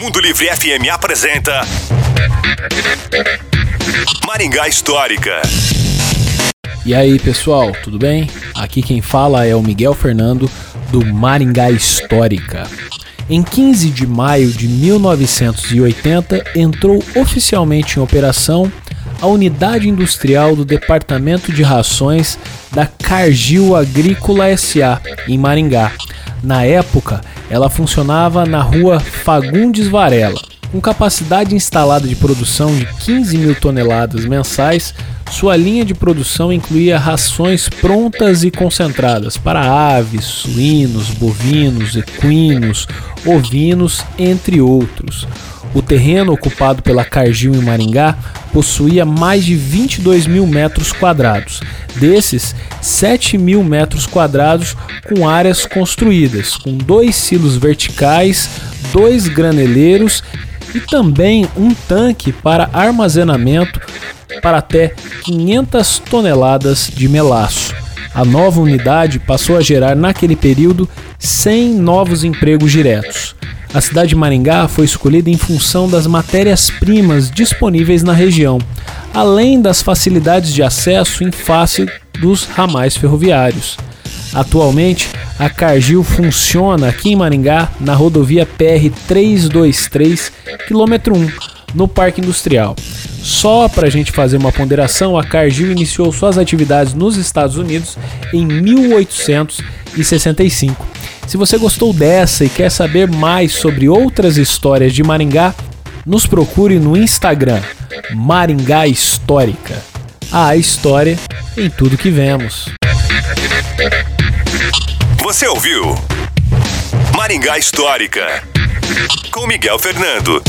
Mundo Livre FM apresenta Maringá Histórica. E aí, pessoal, tudo bem? Aqui quem fala é o Miguel Fernando do Maringá Histórica. Em 15 de maio de 1980, entrou oficialmente em operação a unidade industrial do Departamento de Rações da Cargill Agrícola SA, em Maringá. Na época, ela funcionava na rua Fagundes Varela. Com capacidade instalada de produção de 15 mil toneladas mensais, sua linha de produção incluía rações prontas e concentradas para aves, suínos, bovinos, equinos, ovinos, entre outros. O terreno ocupado pela Cargill em Maringá possuía mais de 22 mil metros quadrados. Desses, 7 mil metros quadrados com áreas construídas, com dois silos verticais, dois graneleiros e também um tanque para armazenamento para até 500 toneladas de melaço. A nova unidade passou a gerar naquele período 100 novos empregos diretos. A cidade de Maringá foi escolhida em função das matérias-primas disponíveis na região, além das facilidades de acesso em face dos ramais ferroviários. Atualmente, a Cargill funciona aqui em Maringá na rodovia PR 323, quilômetro 1, no Parque Industrial. Só para a gente fazer uma ponderação, a Cargill iniciou suas atividades nos Estados Unidos em 1865. Se você gostou dessa e quer saber mais sobre outras histórias de Maringá, nos procure no Instagram Maringá Histórica. A história em tudo que vemos. Você ouviu Maringá Histórica com Miguel Fernando.